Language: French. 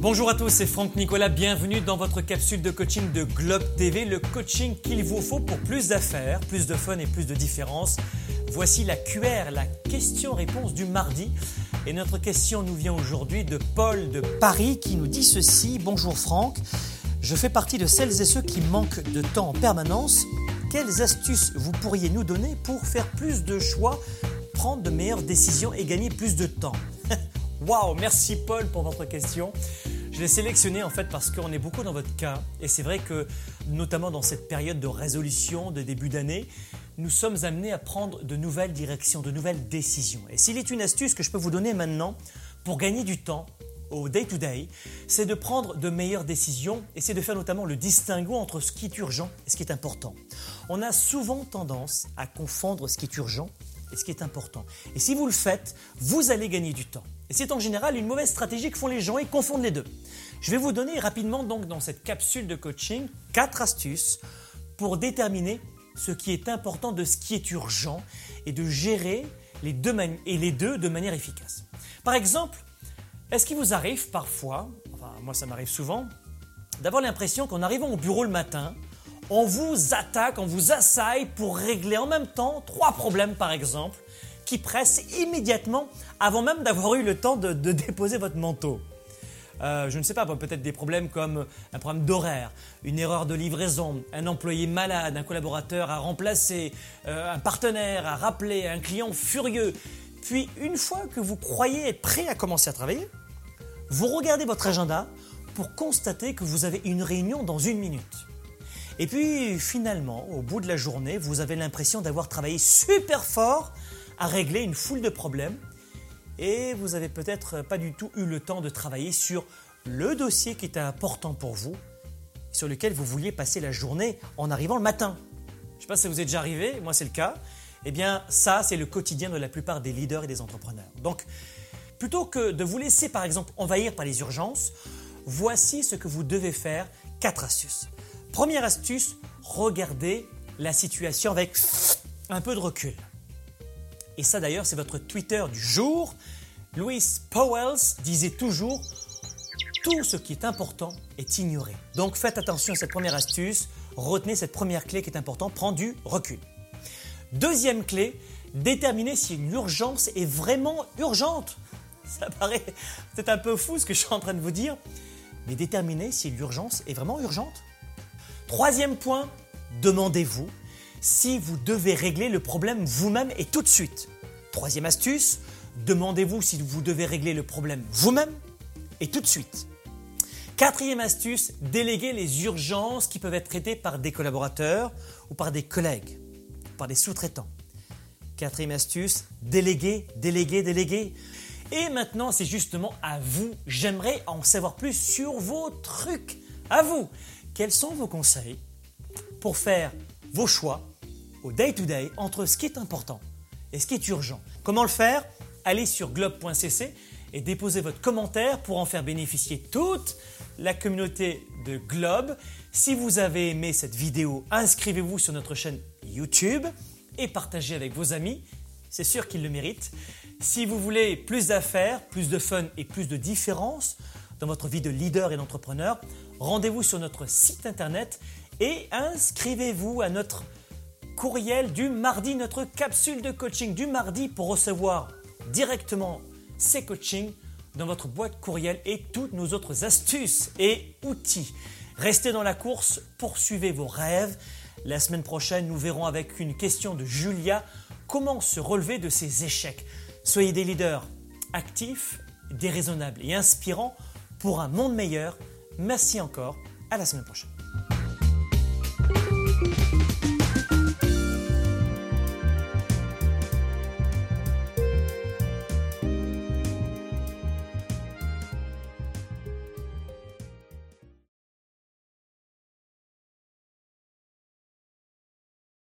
Bonjour à tous, c'est Franck Nicolas, bienvenue dans votre capsule de coaching de Globe TV, le coaching qu'il vous faut pour plus d'affaires, plus de fun et plus de différence. Voici la QR, la question-réponse du mardi. Et notre question nous vient aujourd'hui de Paul de Paris qui nous dit ceci. Bonjour Franck, je fais partie de celles et ceux qui manquent de temps en permanence. Quelles astuces vous pourriez nous donner pour faire plus de choix, prendre de meilleures décisions et gagner plus de temps? Waouh, merci Paul pour votre question. Je l'ai sélectionné en fait parce qu'on est beaucoup dans votre cas et c'est vrai que notamment dans cette période de résolution de début d'année, nous sommes amenés à prendre de nouvelles directions, de nouvelles décisions. Et s'il est une astuce que je peux vous donner maintenant pour gagner du temps au day-to-day, c'est de prendre de meilleures décisions et c'est de faire notamment le distinguo entre ce qui est urgent et ce qui est important. On a souvent tendance à confondre ce qui est urgent et ce qui est important. Et si vous le faites, vous allez gagner du temps. Et c'est en général une mauvaise stratégie que font les gens et confondent les deux. Je vais vous donner rapidement donc dans cette capsule de coaching quatre astuces pour déterminer ce qui est important de ce qui est urgent et de gérer les deux, et les deux de manière efficace. Par exemple, est-ce qu'il vous arrive parfois, enfin moi ça m'arrive souvent, d'avoir l'impression qu'en arrivant au bureau le matin, on vous attaque, on vous assaille pour régler en même temps trois problèmes par exemple qui pressent immédiatement avant même d'avoir eu le temps de, déposer votre manteau. Euh, je ne sais pas, peut-être des problèmes comme un problème d'horaire, une erreur de livraison, un employé malade, un collaborateur à remplacer, euh, un partenaire à rappeler, un client furieux. Puis une fois que vous croyez être prêt à commencer à travailler, vous regardez votre agenda pour constater que vous avez une réunion dans une minute. Et puis finalement, au bout de la journée, vous avez l'impression d'avoir travaillé super fort à régler une foule de problèmes et vous n'avez peut-être pas du tout eu le temps de travailler sur le dossier qui était important pour vous, sur lequel vous vouliez passer la journée en arrivant le matin. Je ne sais pas si vous êtes déjà arrivé, moi c'est le cas. Eh bien, ça, c'est le quotidien de la plupart des leaders et des entrepreneurs. Donc, plutôt que de vous laisser, par exemple, envahir par les urgences, voici ce que vous devez faire. Quatre astuces. Première astuce, regardez la situation avec un peu de recul. Et ça d'ailleurs, c'est votre Twitter du jour. Louis Powells disait toujours tout ce qui est important est ignoré. Donc faites attention à cette première astuce, retenez cette première clé qui est importante, prends du recul. Deuxième clé, déterminez si une urgence est vraiment urgente. Ça paraît peut-être un peu fou ce que je suis en train de vous dire, mais déterminez si l'urgence est vraiment urgente. Troisième point, demandez-vous si vous devez régler le problème vous-même et tout de suite. Troisième astuce, demandez-vous si vous devez régler le problème vous-même et tout de suite. Quatrième astuce, déléguez les urgences qui peuvent être traitées par des collaborateurs ou par des collègues, par des sous-traitants. Quatrième astuce, déléguez, déléguez, déléguez. Et maintenant, c'est justement à vous. J'aimerais en savoir plus sur vos trucs. À vous. Quels sont vos conseils pour faire vos choix au day-to-day entre ce qui est important et ce qui est urgent. Comment le faire? Allez sur globe.cc et déposez votre commentaire pour en faire bénéficier toute la communauté de Globe. Si vous avez aimé cette vidéo, inscrivez-vous sur notre chaîne YouTube et partagez avec vos amis. C'est sûr qu'ils le méritent. Si vous voulez plus d'affaires, plus de fun et plus de différence dans votre vie de leader et d'entrepreneur, rendez-vous sur notre site internet et inscrivez-vous à notre courriel du mardi, notre capsule de coaching du mardi pour recevoir directement ces coachings dans votre boîte courriel et toutes nos autres astuces et outils. Restez dans la course, poursuivez vos rêves. La semaine prochaine, nous verrons avec une question de Julia comment se relever de ces échecs. Soyez des leaders actifs, déraisonnables et inspirants pour un monde meilleur. Merci encore, à la semaine prochaine.